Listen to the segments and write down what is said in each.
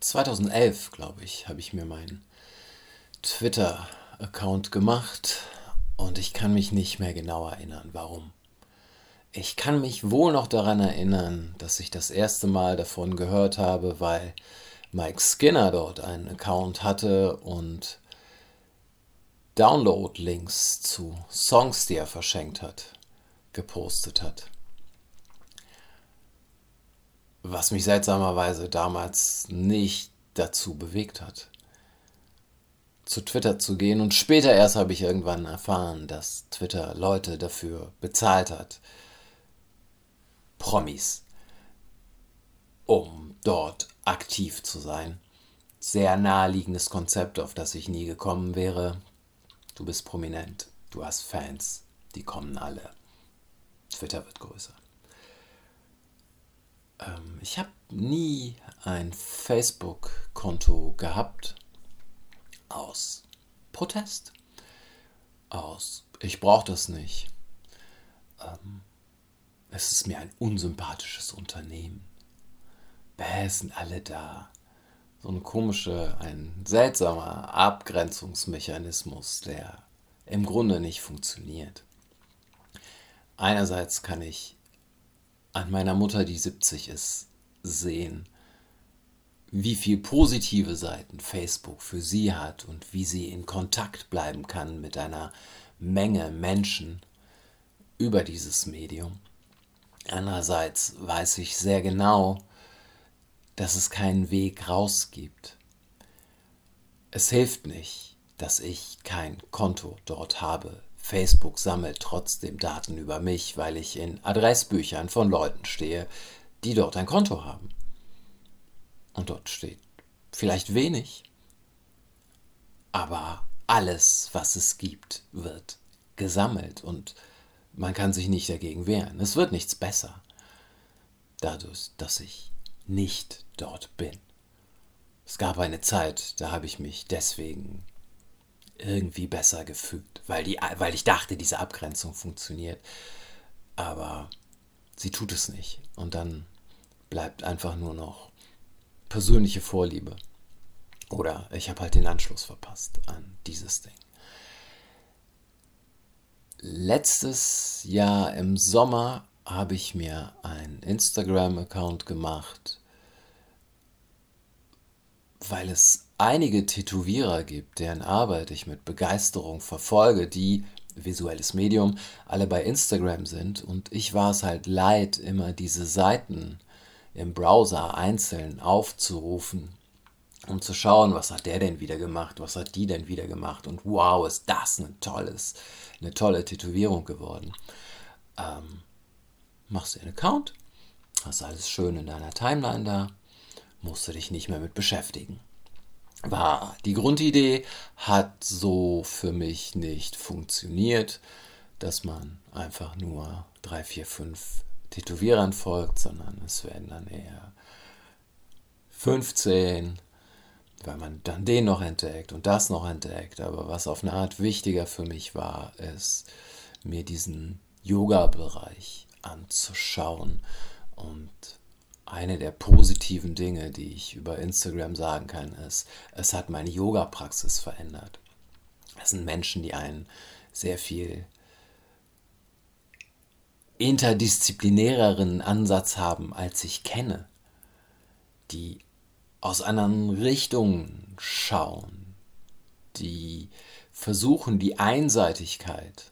2011, glaube ich, habe ich mir meinen Twitter-Account gemacht und ich kann mich nicht mehr genau erinnern, warum. Ich kann mich wohl noch daran erinnern, dass ich das erste Mal davon gehört habe, weil Mike Skinner dort einen Account hatte und Download-Links zu Songs, die er verschenkt hat, gepostet hat. Was mich seltsamerweise damals nicht dazu bewegt hat, zu Twitter zu gehen. Und später erst habe ich irgendwann erfahren, dass Twitter Leute dafür bezahlt hat. Promis. Um dort aktiv zu sein. Sehr naheliegendes Konzept, auf das ich nie gekommen wäre. Du bist prominent, du hast Fans, die kommen alle. Twitter wird größer. Ähm, ich habe nie ein Facebook-Konto gehabt aus Protest, aus ich brauche das nicht. Ähm, es ist mir ein unsympathisches Unternehmen. Bäh, sind alle da. So ein komischer, ein seltsamer Abgrenzungsmechanismus, der im Grunde nicht funktioniert. Einerseits kann ich an meiner Mutter, die 70 ist, sehen, wie viel positive Seiten Facebook für sie hat und wie sie in Kontakt bleiben kann mit einer Menge Menschen über dieses Medium. Andererseits weiß ich sehr genau, dass es keinen Weg raus gibt. Es hilft nicht, dass ich kein Konto dort habe, Facebook sammelt trotzdem Daten über mich, weil ich in Adressbüchern von Leuten stehe, die dort ein Konto haben. Und dort steht vielleicht wenig, aber alles, was es gibt, wird gesammelt und man kann sich nicht dagegen wehren. Es wird nichts besser dadurch, dass ich nicht dort bin. Es gab eine Zeit, da habe ich mich deswegen irgendwie besser gefügt, weil, die, weil ich dachte, diese Abgrenzung funktioniert. Aber sie tut es nicht. Und dann bleibt einfach nur noch persönliche Vorliebe. Oder ich habe halt den Anschluss verpasst an dieses Ding. Letztes Jahr im Sommer habe ich mir einen Instagram-Account gemacht, weil es einige Tätowierer gibt, deren Arbeit ich mit Begeisterung verfolge, die visuelles Medium alle bei Instagram sind und ich war es halt leid, immer diese Seiten im Browser einzeln aufzurufen, um zu schauen, was hat der denn wieder gemacht, was hat die denn wieder gemacht und wow, ist das ein tolles, eine tolle Tätowierung geworden. Ähm, machst du einen Account, hast alles schön in deiner Timeline da, musst du dich nicht mehr mit beschäftigen war die Grundidee, hat so für mich nicht funktioniert, dass man einfach nur drei, vier, fünf Tätowierern folgt, sondern es werden dann eher 15, weil man dann den noch entdeckt und das noch entdeckt. Aber was auf eine Art wichtiger für mich war, ist mir diesen Yoga-Bereich anzuschauen und eine der positiven Dinge, die ich über Instagram sagen kann, ist, es hat meine Yoga-Praxis verändert. Es sind Menschen, die einen sehr viel interdisziplinäreren Ansatz haben, als ich kenne, die aus anderen Richtungen schauen, die versuchen, die Einseitigkeit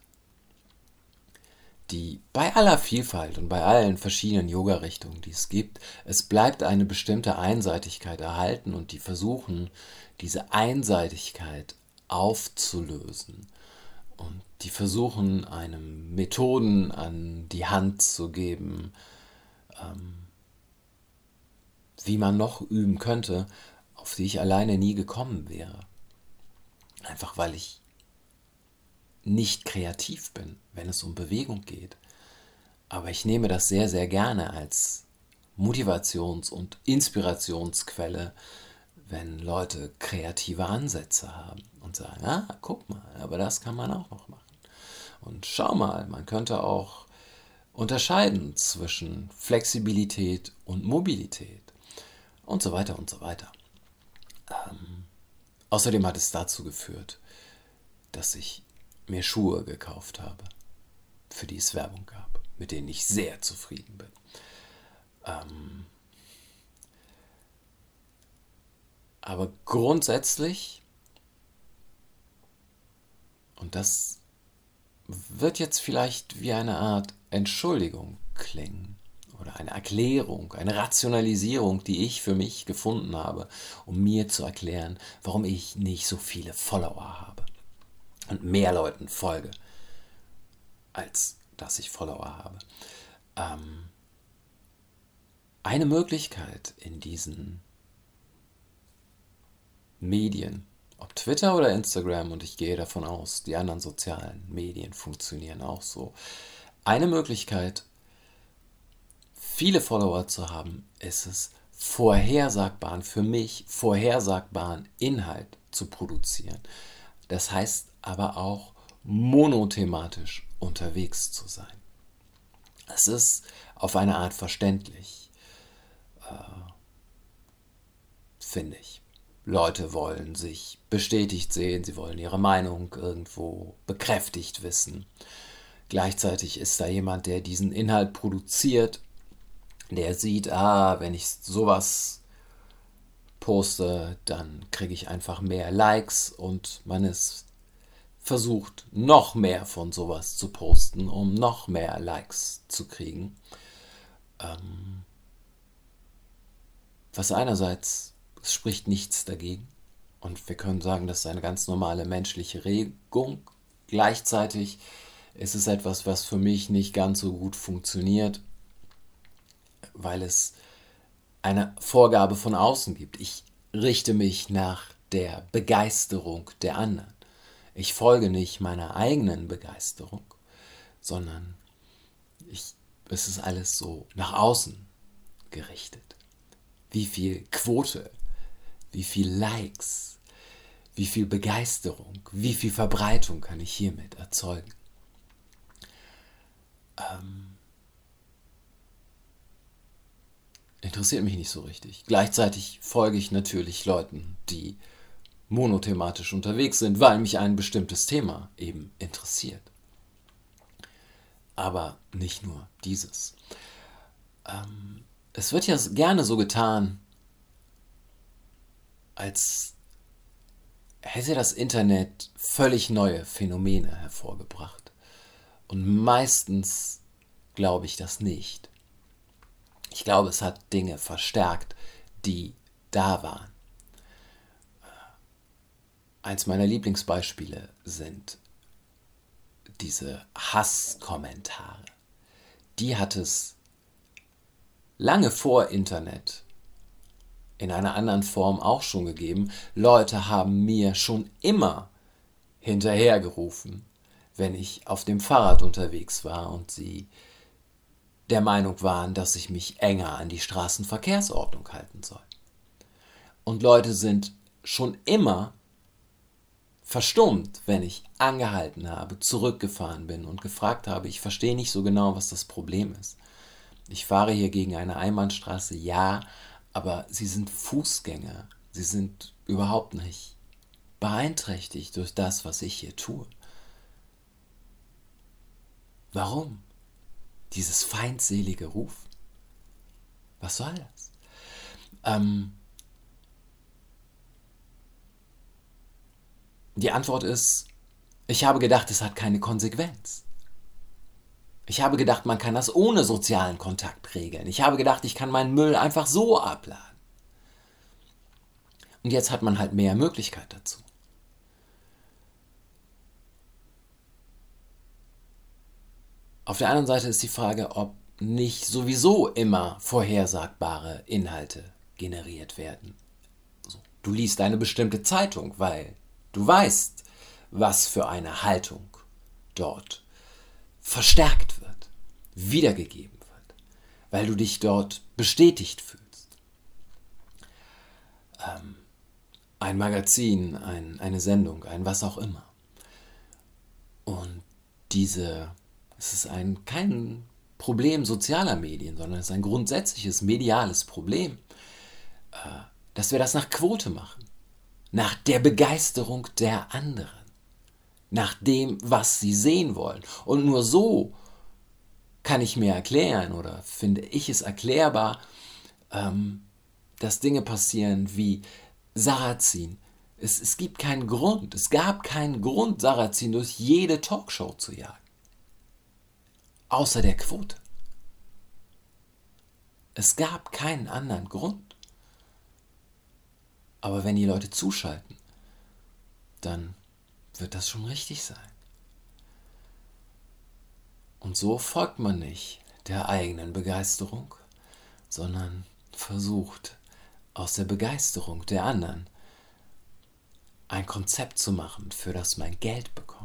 die bei aller Vielfalt und bei allen verschiedenen Yoga-Richtungen, die es gibt, es bleibt eine bestimmte Einseitigkeit erhalten und die versuchen, diese Einseitigkeit aufzulösen. Und die versuchen, einem Methoden an die Hand zu geben, ähm, wie man noch üben könnte, auf die ich alleine nie gekommen wäre. Einfach weil ich nicht kreativ bin, wenn es um Bewegung geht. Aber ich nehme das sehr, sehr gerne als Motivations- und Inspirationsquelle, wenn Leute kreative Ansätze haben und sagen, ah, guck mal, aber das kann man auch noch machen. Und schau mal, man könnte auch unterscheiden zwischen Flexibilität und Mobilität und so weiter und so weiter. Außerdem hat es dazu geführt, dass ich mir Schuhe gekauft habe, für die es Werbung gab, mit denen ich sehr zufrieden bin. Ähm aber grundsätzlich, und das wird jetzt vielleicht wie eine Art Entschuldigung klingen oder eine Erklärung, eine Rationalisierung, die ich für mich gefunden habe, um mir zu erklären, warum ich nicht so viele Follower habe und mehr Leuten folge, als dass ich Follower habe. Ähm, eine Möglichkeit in diesen Medien, ob Twitter oder Instagram, und ich gehe davon aus, die anderen sozialen Medien funktionieren auch so. Eine Möglichkeit, viele Follower zu haben, ist es, vorhersagbaren, für mich vorhersagbaren Inhalt zu produzieren. Das heißt aber auch monothematisch unterwegs zu sein. Es ist auf eine Art verständlich, äh, finde ich. Leute wollen sich bestätigt sehen, sie wollen ihre Meinung irgendwo bekräftigt wissen. Gleichzeitig ist da jemand, der diesen Inhalt produziert, der sieht, ah, wenn ich sowas poste, dann kriege ich einfach mehr Likes und man ist versucht, noch mehr von sowas zu posten, um noch mehr Likes zu kriegen. Ähm, was einerseits es spricht nichts dagegen. Und wir können sagen, das ist eine ganz normale menschliche Regung. Gleichzeitig ist es etwas, was für mich nicht ganz so gut funktioniert, weil es eine Vorgabe von außen gibt. Ich richte mich nach der Begeisterung der anderen. Ich folge nicht meiner eigenen Begeisterung, sondern ich, es ist alles so nach außen gerichtet. Wie viel Quote wie viel Likes, wie viel Begeisterung, wie viel Verbreitung kann ich hiermit erzeugen. Ähm, interessiert mich nicht so richtig. Gleichzeitig folge ich natürlich Leuten, die monothematisch unterwegs sind, weil mich ein bestimmtes Thema eben interessiert. Aber nicht nur dieses. Ähm, es wird ja gerne so getan, als hätte das Internet völlig neue Phänomene hervorgebracht. Und meistens glaube ich das nicht. Ich glaube, es hat Dinge verstärkt, die da waren. Eins meiner Lieblingsbeispiele sind diese Hasskommentare. Die hat es lange vor Internet in einer anderen Form auch schon gegeben. Leute haben mir schon immer hinterhergerufen, wenn ich auf dem Fahrrad unterwegs war und sie der Meinung waren, dass ich mich enger an die Straßenverkehrsordnung halten soll. Und Leute sind schon immer verstummt, wenn ich angehalten habe, zurückgefahren bin und gefragt habe, ich verstehe nicht so genau, was das Problem ist. Ich fahre hier gegen eine Einbahnstraße, ja, aber sie sind Fußgänger. Sie sind überhaupt nicht beeinträchtigt durch das, was ich hier tue. Warum? Dieses feindselige Ruf? Was soll das? Ähm, die Antwort ist, ich habe gedacht, es hat keine Konsequenz. Ich habe gedacht, man kann das ohne sozialen Kontakt regeln. Ich habe gedacht, ich kann meinen Müll einfach so abladen. Und jetzt hat man halt mehr Möglichkeit dazu. Auf der anderen Seite ist die Frage, ob nicht sowieso immer vorhersagbare Inhalte generiert werden. Du liest eine bestimmte Zeitung, weil du weißt, was für eine Haltung dort verstärkt wird, wiedergegeben wird, weil du dich dort bestätigt fühlst. Ähm, ein Magazin, ein, eine Sendung, ein was auch immer. Und diese, es ist ein, kein Problem sozialer Medien, sondern es ist ein grundsätzliches mediales Problem, äh, dass wir das nach Quote machen. Nach der Begeisterung der anderen, nach dem, was sie sehen wollen. Und nur so kann ich mir erklären oder finde ich es erklärbar, ähm, dass Dinge passieren wie Sarrazin. Es, es gibt keinen Grund, es gab keinen Grund, Sarrazin durch jede Talkshow zu jagen. Außer der Quote. Es gab keinen anderen Grund. Aber wenn die Leute zuschalten, dann wird das schon richtig sein. Und so folgt man nicht der eigenen Begeisterung, sondern versucht aus der Begeisterung der anderen ein Konzept zu machen, für das man Geld bekommt.